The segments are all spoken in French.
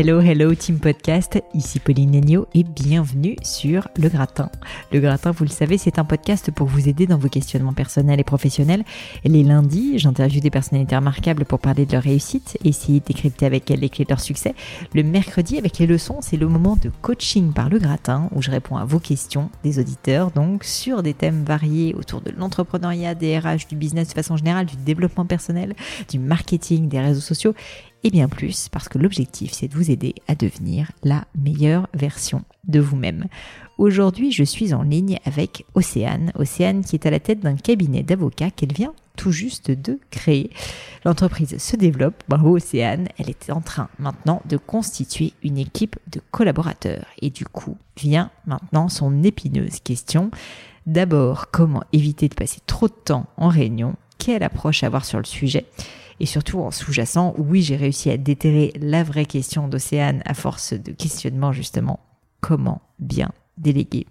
Hello, hello Team Podcast, ici Pauline Negno et bienvenue sur Le Gratin. Le Gratin, vous le savez, c'est un podcast pour vous aider dans vos questionnements personnels et professionnels. Les lundis, j'interviewe des personnalités remarquables pour parler de leur réussite et essayer de décrypter avec elles les clés de leur succès. Le mercredi, avec les leçons, c'est le moment de coaching par Le Gratin où je réponds à vos questions des auditeurs, donc sur des thèmes variés autour de l'entrepreneuriat, des RH, du business de façon générale, du développement personnel, du marketing, des réseaux sociaux et bien plus parce que l'objectif c'est de vous aider à devenir la meilleure version de vous-même. Aujourd'hui, je suis en ligne avec Océane, Océane qui est à la tête d'un cabinet d'avocats qu'elle vient tout juste de créer. L'entreprise se développe, bravo Océane, elle est en train maintenant de constituer une équipe de collaborateurs et du coup vient maintenant son épineuse question. D'abord, comment éviter de passer trop de temps en réunion? Quelle approche avoir sur le sujet? Et surtout en sous-jacent, oui, j'ai réussi à déterrer la vraie question d'Océane à force de questionnement justement. Comment bien déléguer.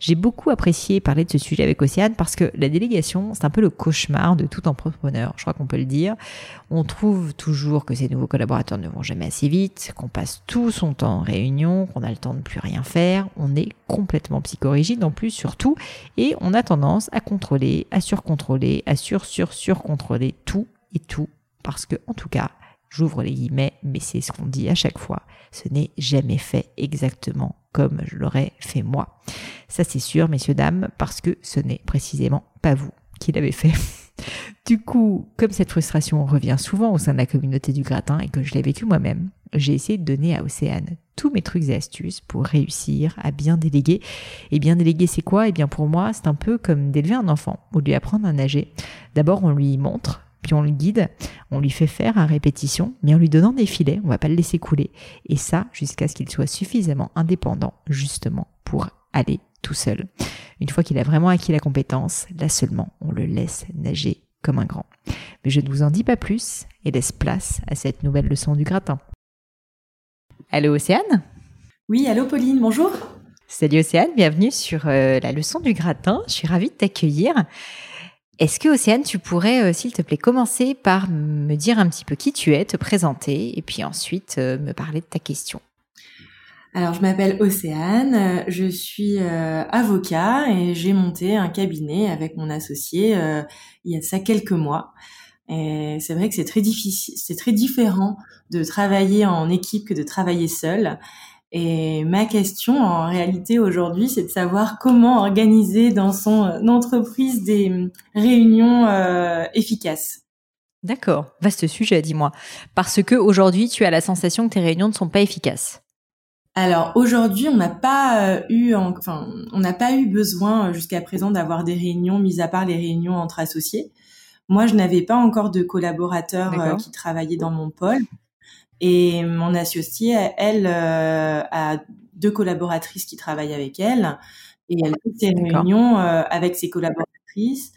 J'ai beaucoup apprécié parler de ce sujet avec Océane parce que la délégation, c'est un peu le cauchemar de tout entrepreneur, je crois qu'on peut le dire. On trouve toujours que ces nouveaux collaborateurs ne vont jamais assez vite, qu'on passe tout son temps en réunion, qu'on a le temps de plus rien faire, on est complètement psychorigide en plus surtout, et on a tendance à contrôler, à surcontrôler, à sur-sur-surcontrôler tout et tout parce que, en tout cas, j'ouvre les guillemets, mais c'est ce qu'on dit à chaque fois, ce n'est jamais fait exactement comme je l'aurais fait moi. Ça c'est sûr, messieurs, dames, parce que ce n'est précisément pas vous qui l'avez fait. Du coup, comme cette frustration revient souvent au sein de la communauté du gratin et que je l'ai vécu moi-même, j'ai essayé de donner à Océane tous mes trucs et astuces pour réussir à bien déléguer. Et bien déléguer, c'est quoi? Et eh bien pour moi, c'est un peu comme d'élever un enfant ou lui apprendre à nager. D'abord, on lui montre puis on le guide, on lui fait faire à répétition, mais en lui donnant des filets, on va pas le laisser couler. Et ça, jusqu'à ce qu'il soit suffisamment indépendant, justement, pour aller tout seul. Une fois qu'il a vraiment acquis la compétence, là seulement, on le laisse nager comme un grand. Mais je ne vous en dis pas plus et laisse place à cette nouvelle leçon du gratin. Allô Océane? Oui, allô Pauline, bonjour. Salut Océane, bienvenue sur euh, la leçon du gratin. Je suis ravie de t'accueillir. Est-ce que Océane, tu pourrais, euh, s'il te plaît, commencer par me dire un petit peu qui tu es, te présenter, et puis ensuite euh, me parler de ta question? Alors, je m'appelle Océane, je suis euh, avocat et j'ai monté un cabinet avec mon associé il y a ça quelques mois. Et c'est vrai que c'est très difficile, c'est très différent de travailler en équipe que de travailler seul. Et ma question en réalité aujourd'hui, c'est de savoir comment organiser dans son euh, entreprise des hum, réunions euh, efficaces. D'accord, vaste sujet, dis-moi. Parce que aujourd'hui, tu as la sensation que tes réunions ne sont pas efficaces. Alors aujourd'hui, on n'a pas euh, eu, enfin, on n'a pas eu besoin jusqu'à présent d'avoir des réunions, mis à part les réunions entre associés. Moi, je n'avais pas encore de collaborateurs qui travaillaient dans mon pôle. Et mon associée, elle, euh, a deux collaboratrices qui travaillent avec elle. Et elle fait ses réunions euh, avec ses collaboratrices.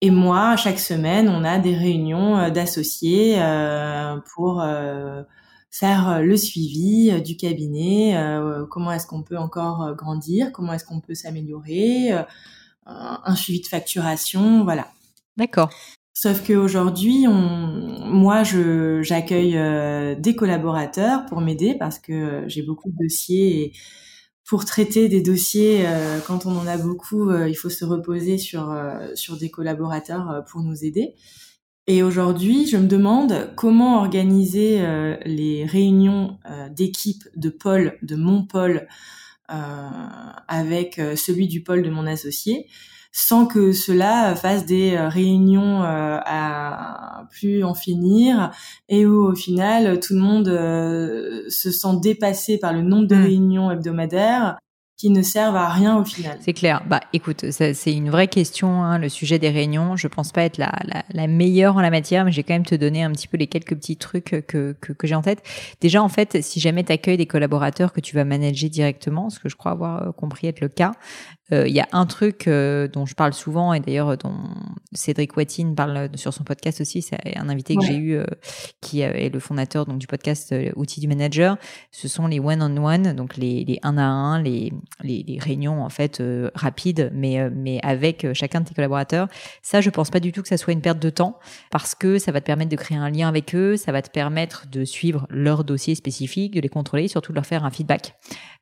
Et moi, chaque semaine, on a des réunions euh, d'associés pour faire le suivi du cabinet. comment est-ce qu'on peut encore grandir Comment est-ce qu'on peut s'améliorer Un suivi de facturation, voilà. D'accord. Sauf qu'aujourd'hui, moi, j'accueille euh, des collaborateurs pour m'aider parce que j'ai beaucoup de dossiers et pour traiter des dossiers, quand on en a beaucoup, il faut se reposer sur sur des collaborateurs pour nous aider. Et aujourd'hui, je me demande comment organiser les réunions d'équipe de pôle, de mon pôle, avec celui du pôle de mon associé sans que cela fasse des euh, réunions euh, à plus en finir et où au final tout le monde euh, se sent dépassé par le nombre de mmh. réunions hebdomadaires qui ne servent à rien au final. C'est clair. Bah, écoute, c'est une vraie question, hein, le sujet des réunions. Je pense pas être la, la, la meilleure en la matière, mais j'ai quand même te donner un petit peu les quelques petits trucs que, que, que j'ai en tête. Déjà, en fait, si jamais tu accueilles des collaborateurs que tu vas manager directement, ce que je crois avoir compris être le cas, euh, il y a un truc euh, dont je parle souvent et d'ailleurs dont Cédric Watine parle sur son podcast aussi. C'est un invité que j'ai eu euh, qui est le fondateur donc du podcast Outils du manager. Ce sont les one-on-one, donc les, les un à un, les, les, les réunions en fait rapides, mais mais avec chacun de tes collaborateurs. Ça, je pense pas du tout que ça soit une perte de temps parce que ça va te permettre de créer un lien avec eux, ça va te permettre de suivre leurs dossiers spécifiques, de les contrôler, surtout de leur faire un feedback.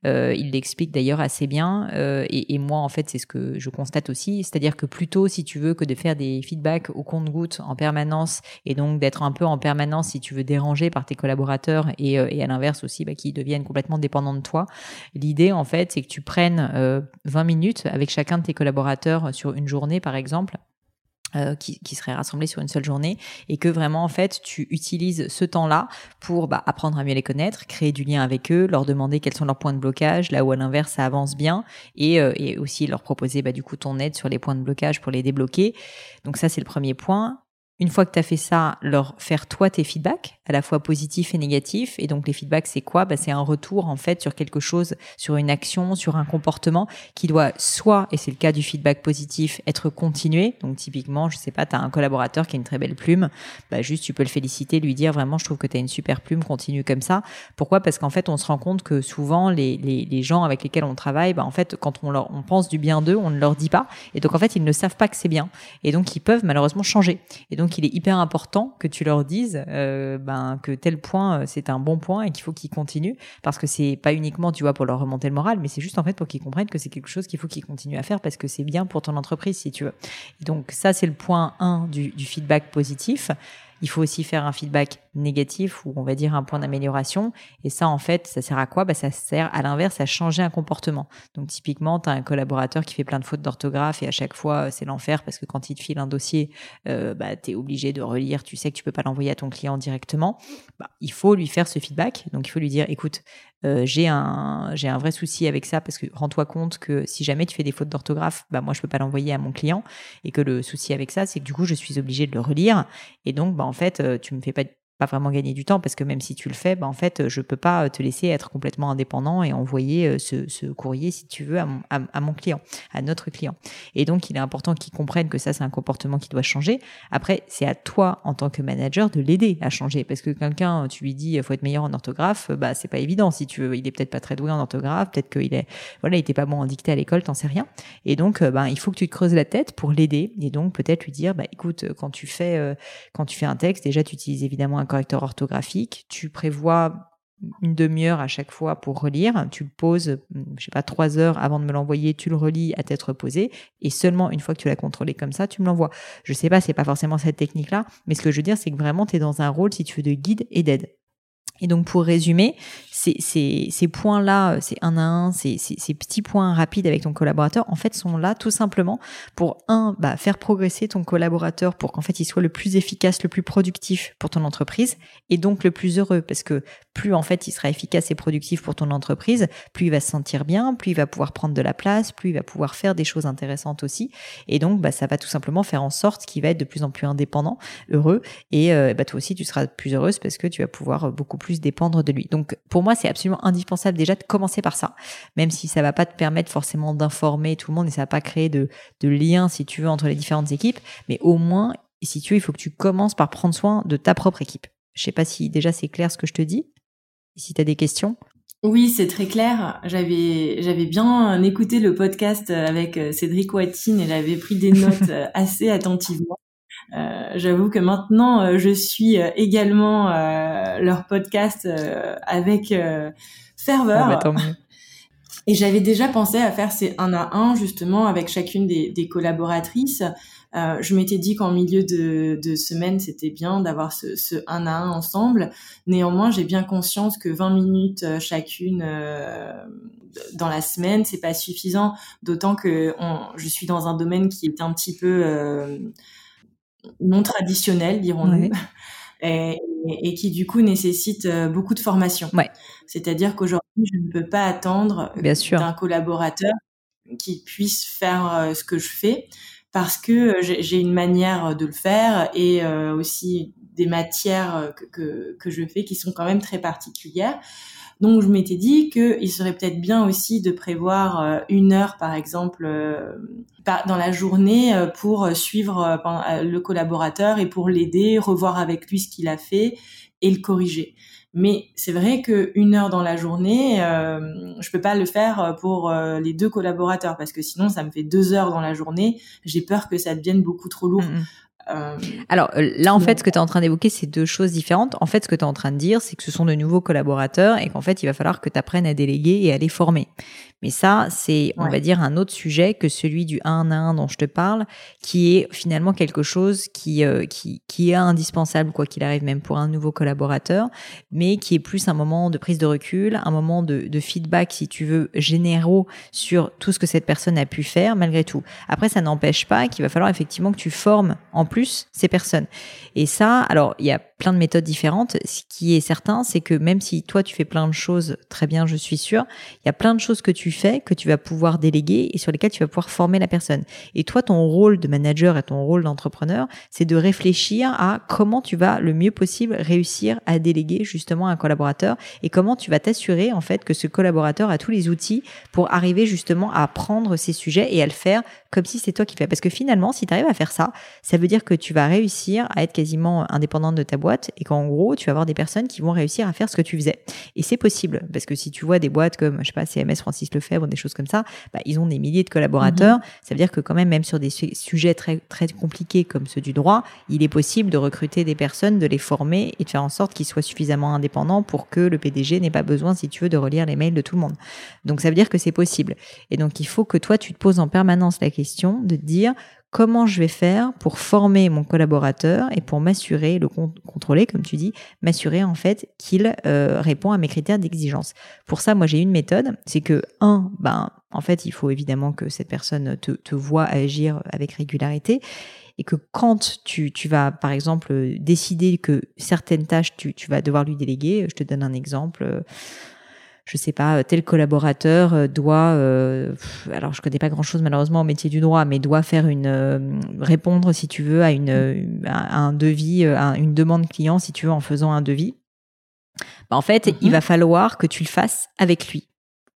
Euh, il l'explique d'ailleurs assez bien. Euh, et, et, moi, en fait, c'est ce que je constate aussi. C'est-à-dire que plutôt, si tu veux, que de faire des feedbacks au compte-goutte en permanence, et donc d'être un peu en permanence, si tu veux, dérangé par tes collaborateurs, et, euh, et à l'inverse aussi, bah, qui deviennent complètement dépendants de toi. L'idée, en fait, c'est que tu prennes 20 minutes avec chacun de tes collaborateurs sur une journée, par exemple, euh, qui, qui seraient rassemblés sur une seule journée et que vraiment en fait tu utilises ce temps-là pour bah, apprendre à mieux les connaître, créer du lien avec eux, leur demander quels sont leurs points de blocage, là où à l'inverse ça avance bien et, euh, et aussi leur proposer bah, du coup ton aide sur les points de blocage pour les débloquer. Donc ça c'est le premier point. Une fois que tu as fait ça, leur faire toi tes feedbacks, à la fois positifs et négatifs. Et donc les feedbacks, c'est quoi? Bah, C'est un retour en fait sur quelque chose, sur une action, sur un comportement qui doit soit, et c'est le cas du feedback positif, être continué. Donc typiquement, je sais pas, tu as un collaborateur qui a une très belle plume, bah, juste tu peux le féliciter, lui dire vraiment, je trouve que tu as une super plume, continue comme ça. Pourquoi? Parce qu'en fait, on se rend compte que souvent, les, les, gens avec lesquels on travaille, bah, en fait, quand on, leur, on pense du bien d'eux, on ne leur dit pas. Et donc en fait, ils ne savent pas que c'est bien. Et donc ils peuvent malheureusement changer. Et donc donc, il est hyper important que tu leur dises euh, ben, que tel point, euh, c'est un bon point et qu'il faut qu'ils continuent. Parce que c'est pas uniquement, tu vois, pour leur remonter le moral, mais c'est juste en fait pour qu'ils comprennent que c'est quelque chose qu'il faut qu'ils continuent à faire parce que c'est bien pour ton entreprise, si tu veux. donc, ça, c'est le point 1 du, du feedback positif. Il faut aussi faire un feedback négatif ou on va dire un point d'amélioration. Et ça, en fait, ça sert à quoi? Bah, Ça sert à l'inverse à changer un comportement. Donc typiquement, tu as un collaborateur qui fait plein de fautes d'orthographe et à chaque fois, c'est l'enfer parce que quand il te file un dossier, euh, bah, tu es obligé de relire, tu sais que tu peux pas l'envoyer à ton client directement. Bah, il faut lui faire ce feedback. Donc il faut lui dire, écoute, euh, j'ai un vrai souci avec ça parce que rends-toi compte que si jamais tu fais des fautes d'orthographe, bah moi je peux pas l'envoyer à mon client. Et que le souci avec ça c'est que du coup je suis obligé de le relire. Et donc bah en fait euh, tu me fais pas pas vraiment gagner du temps parce que même si tu le fais, bah en fait, je peux pas te laisser être complètement indépendant et envoyer euh, ce, ce courrier si tu veux à mon, à, mon, client, à notre client. Et donc, il est important qu'il comprenne que ça, c'est un comportement qui doit changer. Après, c'est à toi en tant que manager de l'aider à changer parce que quelqu'un, tu lui dis, faut être meilleur en orthographe, bah c'est pas évident. Si tu veux, il est peut-être pas très doué en orthographe, peut-être qu'il est, voilà, il était pas bon en dictée à l'école, t'en sais rien. Et donc, ben, il faut que tu te creuses la tête pour l'aider et donc peut-être lui dire, bah écoute, quand tu fais, euh, quand tu fais un texte, déjà, tu utilises évidemment un correcteur orthographique. Tu prévois une demi-heure à chaque fois pour relire. Tu le poses, je sais pas, trois heures avant de me l'envoyer, tu le relis à tête reposée, et seulement une fois que tu l'as contrôlé comme ça, tu me l'envoies. Je sais pas, c'est pas forcément cette technique-là, mais ce que je veux dire, c'est que vraiment, tu es dans un rôle, si tu veux, de guide et d'aide. Et donc pour résumer, ces, points-là, ces un à un, ces, ces, petits points rapides avec ton collaborateur, en fait, sont là tout simplement pour un, bah, faire progresser ton collaborateur pour qu'en fait il soit le plus efficace, le plus productif pour ton entreprise et donc le plus heureux. Parce que plus en fait il sera efficace et productif pour ton entreprise, plus il va se sentir bien, plus il va pouvoir prendre de la place, plus il va pouvoir faire des choses intéressantes aussi. Et donc bah, ça va tout simplement faire en sorte qu'il va être de plus en plus indépendant, heureux. Et euh, bah, toi aussi tu seras plus heureuse parce que tu vas pouvoir beaucoup plus plus dépendre de lui. Donc pour moi, c'est absolument indispensable déjà de commencer par ça, même si ça va pas te permettre forcément d'informer tout le monde et ça va pas créer de, de lien, si tu veux, entre les différentes équipes, mais au moins, si tu veux, il faut que tu commences par prendre soin de ta propre équipe. Je sais pas si déjà c'est clair ce que je te dis. si tu as des questions. Oui, c'est très clair. J'avais j'avais bien écouté le podcast avec Cédric Watine et j'avais pris des notes assez attentivement. Euh, j'avoue que maintenant, euh, je suis euh, également leur podcast avec ferveur. Ah, bah, Et j'avais déjà pensé à faire ces un à un justement avec chacune des, des collaboratrices. Euh, je m'étais dit qu'en milieu de, de semaine, c'était bien d'avoir ce, ce un à un ensemble. Néanmoins, j'ai bien conscience que 20 minutes chacune euh, dans la semaine, c'est pas suffisant. D'autant que on, je suis dans un domaine qui est un petit peu euh, non traditionnel, dirons-nous. Et, et, qui du coup nécessite euh, beaucoup de formation. Ouais. C'est-à-dire qu'aujourd'hui, je ne peux pas attendre d'un collaborateur qui puisse faire euh, ce que je fais parce que j'ai une manière de le faire et euh, aussi des matières que, que, que, je fais qui sont quand même très particulières. Donc je m'étais dit qu'il serait peut-être bien aussi de prévoir euh, une heure, par exemple, euh, dans la journée euh, pour suivre le collaborateur et pour l'aider, revoir avec lui ce qu'il a fait et le corriger. Mais c'est vrai que une heure dans la journée, euh, je peux pas le faire pour les deux collaborateurs parce que sinon ça me fait deux heures dans la journée. J'ai peur que ça devienne beaucoup trop lourd. Mmh, mmh. Euh, Alors euh, là, en fait, ce que tu es en train d'évoquer, c'est deux choses différentes. En fait, ce que tu es en train de dire, c'est que ce sont de nouveaux collaborateurs et qu'en fait, il va falloir que tu apprennes à déléguer et à les former. Mais ça, c'est, on va dire, un autre sujet que celui du 1 à 1 dont je te parle, qui est finalement quelque chose qui, euh, qui, qui est indispensable, quoi qu'il arrive, même pour un nouveau collaborateur, mais qui est plus un moment de prise de recul, un moment de, de feedback, si tu veux, généraux sur tout ce que cette personne a pu faire, malgré tout. Après, ça n'empêche pas qu'il va falloir effectivement que tu formes en plus ces personnes. Et ça, alors, il y a plein de méthodes différentes. Ce qui est certain, c'est que même si toi, tu fais plein de choses, très bien, je suis sûre, il y a plein de choses que tu fais que tu vas pouvoir déléguer et sur lesquelles tu vas pouvoir former la personne. Et toi, ton rôle de manager et ton rôle d'entrepreneur, c'est de réfléchir à comment tu vas le mieux possible réussir à déléguer justement un collaborateur et comment tu vas t'assurer en fait que ce collaborateur a tous les outils pour arriver justement à prendre ces sujets et à le faire comme si c'est toi qui le fais. Parce que finalement, si tu arrives à faire ça, ça veut dire que tu vas réussir à être quasiment indépendante de ta boîte et qu'en gros, tu vas avoir des personnes qui vont réussir à faire ce que tu faisais. Et c'est possible parce que si tu vois des boîtes comme, je sais pas, CMS Francis Lefebvre, des choses comme ça, bah, ils ont des milliers de collaborateurs. Mhm. Ça veut dire que quand même, même sur des sujets très, très compliqués comme ceux du droit, il est possible de recruter des personnes, de les former et de faire en sorte qu'ils soient suffisamment indépendants pour que le PDG n'ait pas besoin, si tu veux, de relire les mails de tout le monde. Donc ça veut dire que c'est possible. Et donc il faut que toi, tu te poses en permanence la question de dire comment je vais faire pour former mon collaborateur et pour m'assurer, le contrôler, comme tu dis, m'assurer en fait qu'il euh, répond à mes critères d'exigence. Pour ça, moi j'ai une méthode, c'est que un, ben en fait il faut évidemment que cette personne te, te voit agir avec régularité et que quand tu, tu, vas, par exemple, décider que certaines tâches, tu, tu, vas devoir lui déléguer, je te donne un exemple, je sais pas, tel collaborateur euh, doit, euh, alors je connais pas grand chose malheureusement au métier du droit, mais doit faire une, euh, répondre si tu veux à une, un devis, à une demande client si tu veux en faisant un devis. Bah, en fait, il mhm. va falloir que tu le fasses avec lui.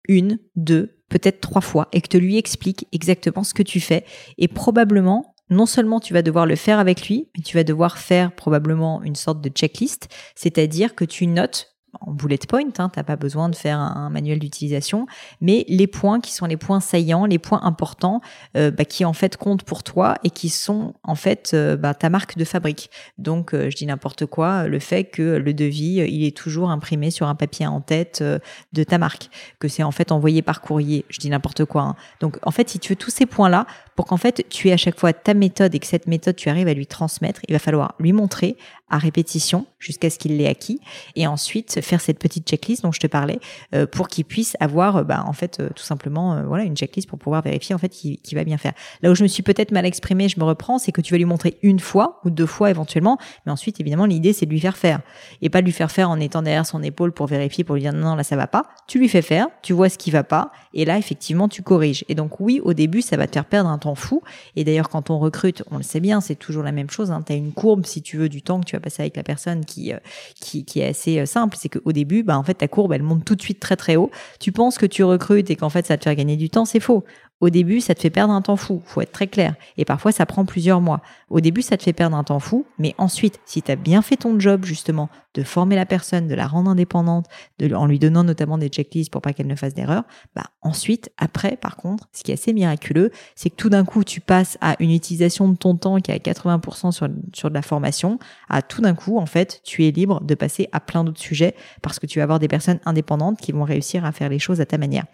Une, deux, peut-être trois fois et que tu lui expliques exactement ce que tu fais et probablement non seulement tu vas devoir le faire avec lui, mais tu vas devoir faire probablement une sorte de checklist, c'est-à-dire que tu notes en bullet point, hein, t'as pas besoin de faire un, manuel d'utilisation, mais les points qui sont les points saillants, les points importants, euh, bah, qui en fait comptent pour toi et qui sont en fait euh, bah, ta marque de fabrique. Donc, euh, je dis n'importe quoi, le fait que le devis, il est toujours imprimé sur un papier en tête de ta marque, que c'est en fait envoyé par courrier, je dis n'importe quoi. Hein. Donc, en fait, si tu veux tous ces points-là, pour qu'en fait tu aies à chaque fois ta méthode et que cette méthode tu arrives à lui transmettre, il va falloir lui montrer à répétition jusqu'à ce qu'il l'ait acquis et ensuite faire cette petite checklist dont je te parlais euh, pour qu'il puisse avoir euh, bah, en fait euh, tout simplement voilà une checklist pour pouvoir vérifier en fait qu'il va bien faire. Là où je me suis peut-être mal exprimé, je me reprends, c'est que tu vas lui montrer une fois ou deux fois éventuellement, mais ensuite évidemment l'idée c'est de lui faire faire et pas de lui faire faire en étant derrière son épaule pour vérifier pour lui dire non, non là ça va pas. Tu lui fais faire, tu vois ce qui va pas et là effectivement tu corriges. Et donc oui au début ça va te faire perdre un temps fou et d'ailleurs quand on recrute, on le sait bien, c'est toujours la même chose. Hein, tu as une courbe si tu veux du temps que tu passer avec la personne qui qui, qui est assez simple, c'est qu'au début, bah, en fait, ta courbe, elle monte tout de suite très très haut. Tu penses que tu recrutes et qu'en fait, ça va te faire gagner du temps, c'est faux. Au début, ça te fait perdre un temps fou, faut être très clair. Et parfois, ça prend plusieurs mois. Au début, ça te fait perdre un temps fou, mais ensuite, si tu as bien fait ton job, justement, de former la personne, de la rendre indépendante, en lui donnant notamment des checklists pour pas qu'elle ne fasse d'erreur, bah, ensuite, après, par contre, ce qui est assez miraculeux, c'est que tout d'un coup, tu passes à une utilisation de ton temps qui est à 80% sur, sur de la formation, à tout d'un coup, en fait, tu es libre de passer à plein d'autres sujets parce que tu vas avoir des personnes indépendantes qui vont réussir à faire les choses à ta manière.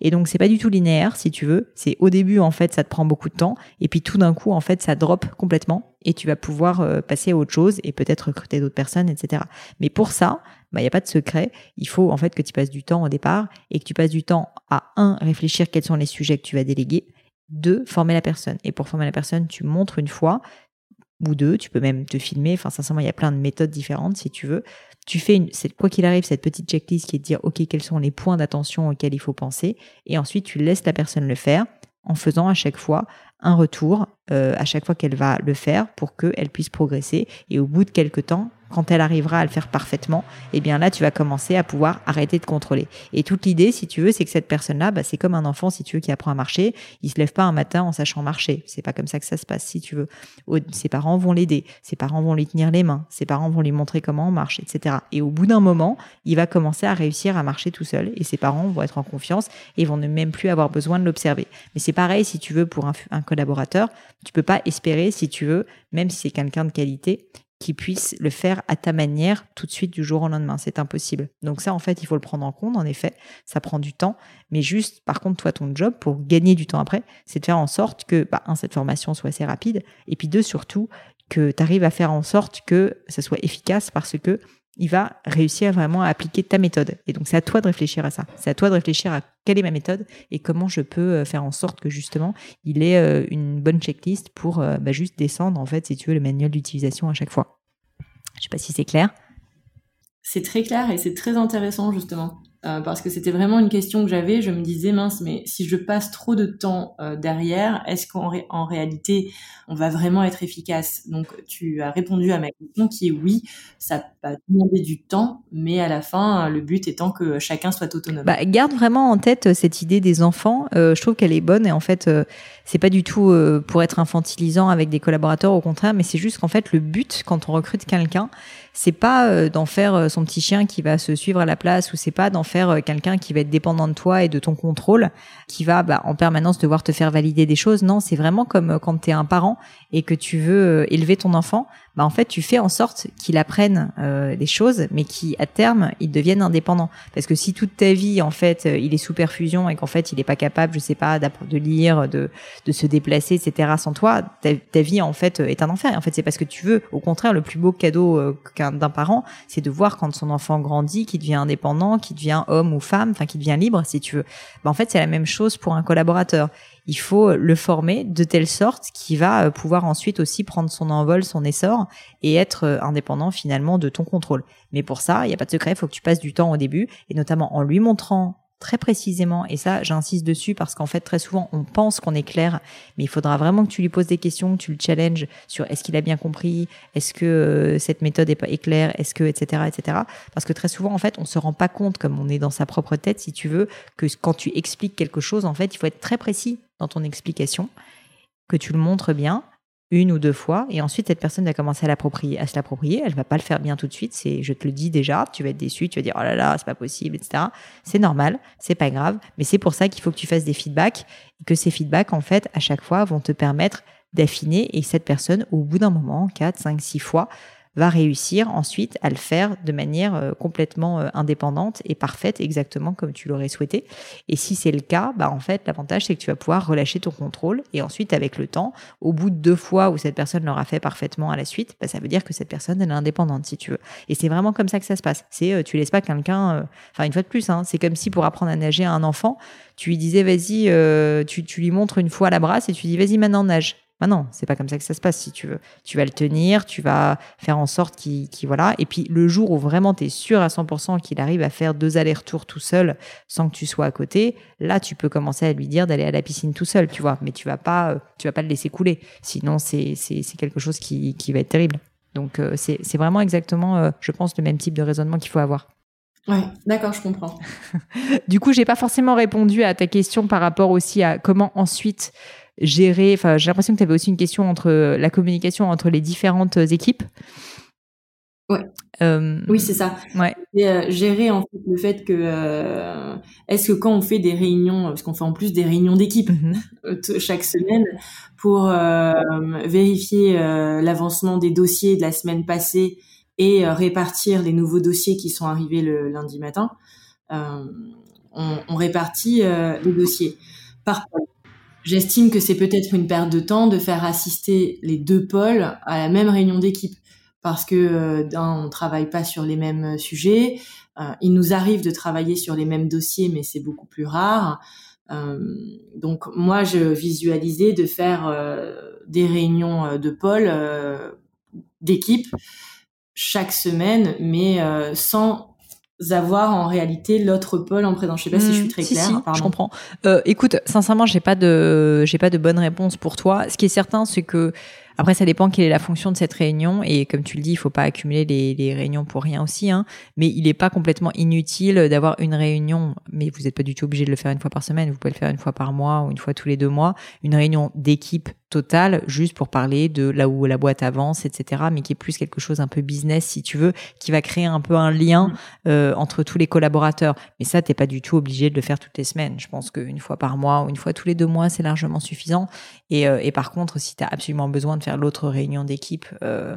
Et donc, c'est pas du tout linéaire, si tu veux c'est au début, en fait, ça te prend beaucoup de temps. Et puis tout d'un coup, en fait, ça drop complètement et tu vas pouvoir euh, passer à autre chose et peut-être recruter d'autres personnes, etc. Mais pour ça, il bah, n'y a pas de secret. Il faut en fait que tu passes du temps au départ et que tu passes du temps à, un, réfléchir quels sont les sujets que tu vas déléguer, deux, former la personne. Et pour former la personne, tu montres une fois ou deux, tu peux même te filmer. Enfin, sincèrement, il y a plein de méthodes différentes si tu veux. Tu fais une, quoi qu'il arrive, cette petite checklist qui est de dire, OK, quels sont les points d'attention auxquels il faut penser. Et ensuite, tu laisses la personne le faire en faisant à chaque fois un retour, euh, à chaque fois qu'elle va le faire pour qu'elle puisse progresser. Et au bout de quelques temps, quand elle arrivera à le faire parfaitement, eh bien là, tu vas commencer à pouvoir arrêter de contrôler. Et toute l'idée, si tu veux, c'est que cette personne-là, bah, c'est comme un enfant, si tu veux, qui apprend à marcher. Il se lève pas un matin en sachant marcher. C'est pas comme ça que ça se passe, si tu veux. Ses parents vont l'aider. Ses parents vont lui tenir les mains. Ses parents vont lui montrer comment on marche, etc. Et au bout d'un moment, il va commencer à réussir à marcher tout seul. Et ses parents vont être en confiance et vont ne même plus avoir besoin de l'observer. Mais c'est pareil, si tu veux, pour un, un collaborateur, tu peux pas espérer, si tu veux, même si c'est quelqu'un de qualité, qui puisse le faire à ta manière tout de suite du jour au lendemain. C'est impossible. Donc ça, en fait, il faut le prendre en compte. En effet, ça prend du temps. Mais juste, par contre, toi, ton job pour gagner du temps après, c'est de faire en sorte que, bah, un, cette formation soit assez rapide. Et puis deux, surtout, que tu arrives à faire en sorte que ça soit efficace parce que il va réussir vraiment à appliquer ta méthode. Et donc, c'est à toi de réfléchir à ça. C'est à toi de réfléchir à quelle est ma méthode et comment je peux euh, faire en sorte que justement, il ait euh, une bonne checklist pour euh, bah, juste descendre, en fait, si tu veux, le manuel d'utilisation à chaque fois. Je sais pas si c'est clair. C'est très clair et c'est très intéressant, justement. Euh, parce que c'était vraiment une question que j'avais. Je me disais, mince, mais si je passe trop de temps euh, derrière, est-ce qu'en en réalité, on va vraiment être efficace? Donc, tu as répondu à ma question qui est oui, ça va demander du temps, mais à la fin, le but étant que chacun soit autonome. Bah, garde vraiment en tête euh, cette idée des enfants. je trouve qu'elle est bonne et en fait, c'est pas du tout pour être infantilisant avec des collaborateurs, au contraire, mais c'est juste qu'en fait, le but quand on recrute quelqu'un, c'est pas euh, d'en faire euh, son petit chien qui va se suivre à la place ou c'est pas d'en faire euh, quelqu'un qui va être dépendant de toi et de ton contrôle, qui va bah, en permanence devoir te faire valider des choses. Non, c'est vraiment comme quand tu es un parent et que tu veux élever ton enfant, bah en fait tu fais en sorte qu'il apprenne des choses, mais qui à terme il devienne indépendant. Parce que si toute ta vie en fait il est sous perfusion et qu'en fait il est pas capable, je sais pas, de lire, de, de se déplacer, etc. sans toi, ta, vie en fait est un enfer. Et en fait c'est parce que tu veux, au contraire, le plus beau cadeau d'un parent, c'est de voir quand son enfant grandit, qu'il devient indépendant, qu'il devient homme ou femme, enfin qu'il devient libre, si tu veux. Ben, en fait, c'est la même chose pour un collaborateur. Il faut le former de telle sorte qu'il va euh, pouvoir ensuite aussi prendre son envol, son essor et être euh, indépendant finalement de ton contrôle. Mais pour ça, il n'y a pas de secret, il faut que tu passes du temps au début et notamment en lui montrant très précisément, et ça j'insiste dessus parce qu'en fait très souvent on pense qu'on est clair, mais il faudra vraiment que tu lui poses des questions, que tu le challenges sur est-ce qu'il a bien compris, est-ce que euh, cette méthode est, pas, claire, est-ce que etc etc. Parce que très souvent en fait on se rend pas compte comme on est dans sa propre tête si tu veux que quand tu expliques quelque chose en fait il faut être très précis dans ton explication, que tu le montres bien une ou deux fois, et ensuite cette personne va commencer à l'approprier, à se l'approprier. Elle va pas le faire bien tout de suite. C'est, je te le dis déjà, tu vas être déçu, tu vas dire oh là là, c'est pas possible, etc. C'est normal, c'est pas grave, mais c'est pour ça qu'il faut que tu fasses des feedbacks et que ces feedbacks en fait à chaque fois vont te permettre d'affiner et cette personne au bout d'un moment, 4, 5, 6 fois, va réussir ensuite à le faire de manière euh, complètement euh, indépendante et parfaite, exactement comme tu l'aurais souhaité. Et si c'est le cas, bah en fait, l'avantage c'est que tu vas pouvoir relâcher ton contrôle et ensuite, avec le temps, au bout de deux fois où cette personne l'aura fait parfaitement à la suite, bah, ça veut dire que cette personne elle est indépendante si tu veux. Et c'est vraiment comme ça que ça se passe. C'est euh, tu laisses pas quelqu'un, enfin une fois de plus, hein, c'est comme si pour apprendre à nager à un enfant, tu lui disais vas-y, tu, tu lui montres une fois la brasse et tu dis vas-y maintenant nage. Non, c'est pas comme ça que ça se passe si tu veux. Tu vas le tenir, tu vas faire en sorte qu'il voilà. Et puis le jour où vraiment tu es sûr à 100% qu'il arrive à faire deux allers-retours tout seul sans que tu sois à côté, là tu peux commencer à lui dire d'aller à la piscine tout seul, tu vois. Mais tu vas pas, euh, tu vas pas le laisser couler. Sinon c'est quelque chose qui, qui va être terrible. Donc euh, c'est vraiment exactement, euh, je pense, le même type de raisonnement qu'il faut avoir. Ouais, d'accord, je comprends. du coup, j'ai pas forcément répondu à ta question par rapport aussi à comment ensuite gérer. Enfin, j'ai l'impression que tu avais aussi une question entre la communication entre les différentes équipes. Ouais. Euh, oui, c'est ça. Ouais. Euh, gérer en fait le fait que euh, est-ce que quand on fait des réunions, parce qu'on fait en plus des réunions d'équipe mm-hmm. chaque semaine pour vérifier l'avancement des dossiers de la semaine passée et répartir les nouveaux dossiers qui sont arrivés le lundi matin, on, on, répartit les dossiers par pôle. J'estime que c'est peut-être une perte de temps de faire assister les deux pôles à la même réunion d'équipe parce que euh, on travaille pas sur les mêmes euh, sujets. Euh, il nous arrive de travailler sur les mêmes dossiers, mais c'est beaucoup plus rare. donc moi, je visualisais de faire des réunions de pôle, d'équipe chaque semaine, mais sans avoir en réalité l'autre pôle en présent. Je sais pas si je suis très hmm, claire. je comprends. écoute, sincèrement, j'ai pas de j'ai pas de bonne réponse pour toi. Ce qui est certain, c'est que après, ça dépend quelle est la fonction de cette réunion. Et comme tu le dis, il faut pas accumuler les, les réunions pour rien aussi. Hein. Mais il n'est pas complètement inutile d'avoir une réunion. Mais vous n'êtes pas du tout obligé de le faire une fois par semaine. Vous pouvez le faire une fois par mois ou une fois tous les deux mois. Une réunion d'équipe totale, juste pour parler de là où la boîte avance, etc. Mais qui est plus quelque chose un peu business, si tu veux, qui va créer un peu un lien mm. euh, entre tous les collaborateurs. Mais ça, t'es pas du tout obligé de le faire toutes les semaines. Je pense qu'une fois par mois ou une fois tous les deux mois, c'est largement suffisant. Et, euh, et par contre, si tu as absolument besoin de faire l'autre réunion d'équipe, euh,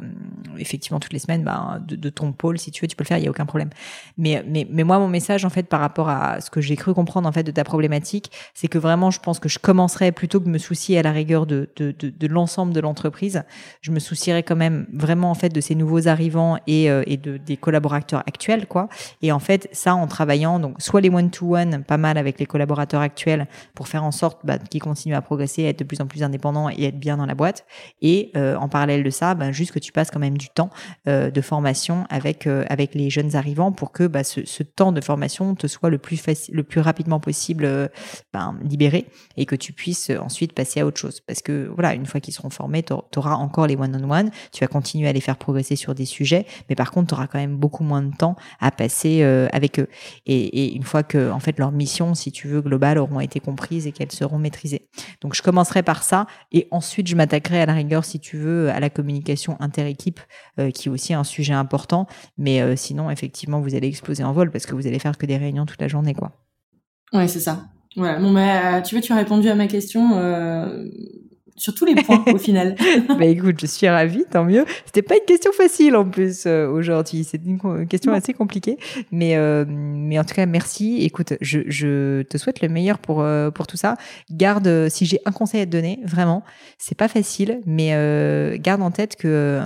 effectivement toutes les semaines, bah, de, ton pôle, si tu veux, tu peux le faire, il y a aucun problème. Mais, mais, mais moi, mon message en fait par rapport à ce que j'ai cru comprendre en fait de ta problématique, c'est que vraiment, je pense que je commencerais plutôt que de me soucier à la rigueur de, de, de, l'ensemble de l'entreprise, je me soucierais quand même vraiment en fait de ces nouveaux arrivants et, euh, et de des collaborateurs actuels, quoi. Et en fait, ça en travaillant donc soit les one to one, pas mal avec les collaborateurs actuels pour faire en sorte bah, qu'ils continuent à progresser, à être de plus en plus indépendants et être bien dans la boîte, et euh, en parallèle de ça, ben, juste que tu passes quand même du temps euh, de formation avec avec les jeunes arrivants pour que bah, ce, ce, temps de formation te soit le plus facile, le plus rapidement possible ben, libéré et que tu puisses ensuite passer à autre chose. Parce que voilà, une fois qu'ils seront formés, tu auras encore les one-on-one, tu vas continuer à les faire progresser sur des sujets, mais par contre, tu auras quand même beaucoup moins de temps à passer avec eux. Et, une fois que en fait leurs missions, si tu veux, globales auront été comprises et qu'elles seront maîtrisées. Donc je commencerai par ça et ensuite je m'attaquerai à la rigueur, si tu veux, à la communication inter-équipe, euh, qui est aussi un sujet important. Mais euh, sinon, effectivement, vous allez exploser en vol parce que vous allez faire que des réunions toute la journée, quoi. Ouais, c'est ça. Bah, tu veux, tu as répondu à ma question euh, sur tous les points au final. bah écoute, je suis ravie, tant mieux. C'était pas une question facile en plus aujourd'hui, c'est une question assez compliquée, mais mais en tout cas merci. Écoute, je, je te souhaite le meilleur pour pour tout ça. Garde, si j'ai un conseil à te donner, vraiment, c'est pas facile, mais garde en tête que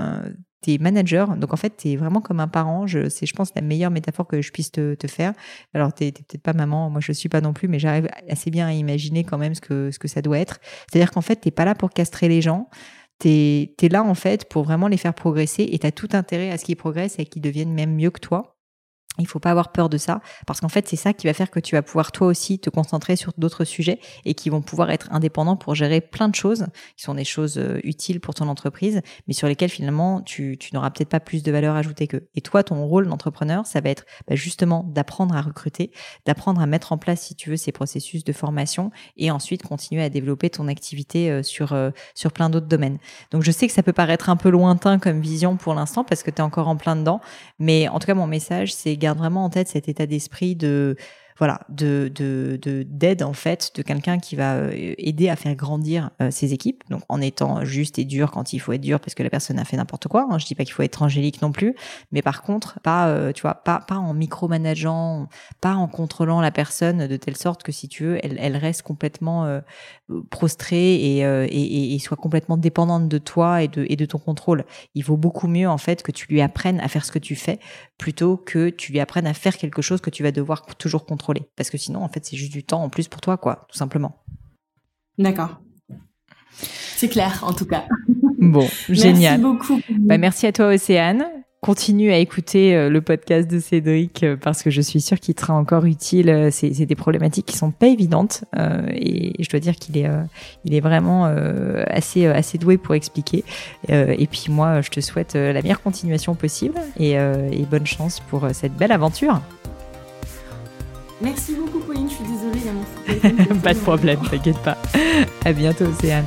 t'es manager, donc en fait, t'es vraiment comme un parent. C'est, je pense, la meilleure métaphore que je puisse te, te faire. Alors, t'es, peut-être pas maman, moi je suis pas non plus, mais j'arrive assez bien à imaginer quand même ce que, ce que ça doit être. C'est-à-dire qu'en fait, t'es pas là pour castrer les gens. T'es, t'es là en fait pour vraiment les faire progresser et t'as tout intérêt à ce qu'ils progressent et qu'ils deviennent même mieux que toi. Il faut pas avoir peur de ça parce qu'en fait c'est ça qui va faire que tu vas pouvoir toi aussi te concentrer sur d'autres sujets et qui vont pouvoir être indépendants pour gérer plein de choses qui sont des choses euh, utiles pour ton entreprise mais sur lesquelles finalement tu, tu n'auras peut-être pas plus de valeur ajoutée qu'eux. Et toi ton rôle d'entrepreneur ça va être bah, justement d'apprendre à recruter, d'apprendre à mettre en place si tu veux ces processus de formation et ensuite continuer à développer ton activité euh, sur euh, sur plein d'autres domaines. Donc je sais que ça peut paraître un peu lointain comme vision pour l'instant parce que tu es encore en plein dedans mais en tout cas mon message c'est garde vraiment en tête cet état d'esprit de voilà, de de d'aide en fait de quelqu'un qui va euh, aider à faire grandir euh, ses équipes. Donc en étant juste et dur quand il faut être dur parce que la personne a fait n'importe quoi. Hein. Je dis pas qu'il faut être angélique non plus, mais par contre pas euh, tu vois pas pas en micromanageant, pas en contrôlant la personne de telle sorte que si tu veux elle reste complètement prostrée et, et, et, soit complètement dépendante de toi et de et de ton contrôle. Il vaut beaucoup mieux en fait que tu lui apprennes à faire ce que tu fais plutôt que tu lui apprennes à faire quelque chose que tu vas devoir toujours contrôler parce que sinon, en fait, c'est juste du temps en plus pour toi, quoi, tout simplement. D'accord. C'est clair, en tout cas. Bon, génial. Merci beaucoup. Bah, merci à toi, Océane. Continue à écouter euh, le podcast de Cédric euh, parce que je suis sûre qu'il sera encore utile. Euh, c'est des problématiques qui sont pas évidentes et je dois dire qu'il est, il est vraiment assez, assez doué pour expliquer. et puis moi, je te souhaite la meilleure continuation possible et bonne chance pour cette belle aventure. Merci beaucoup, Pauline. Je suis désolée, il y a mon Pas de problème, t'inquiète pas. À bientôt, Océane.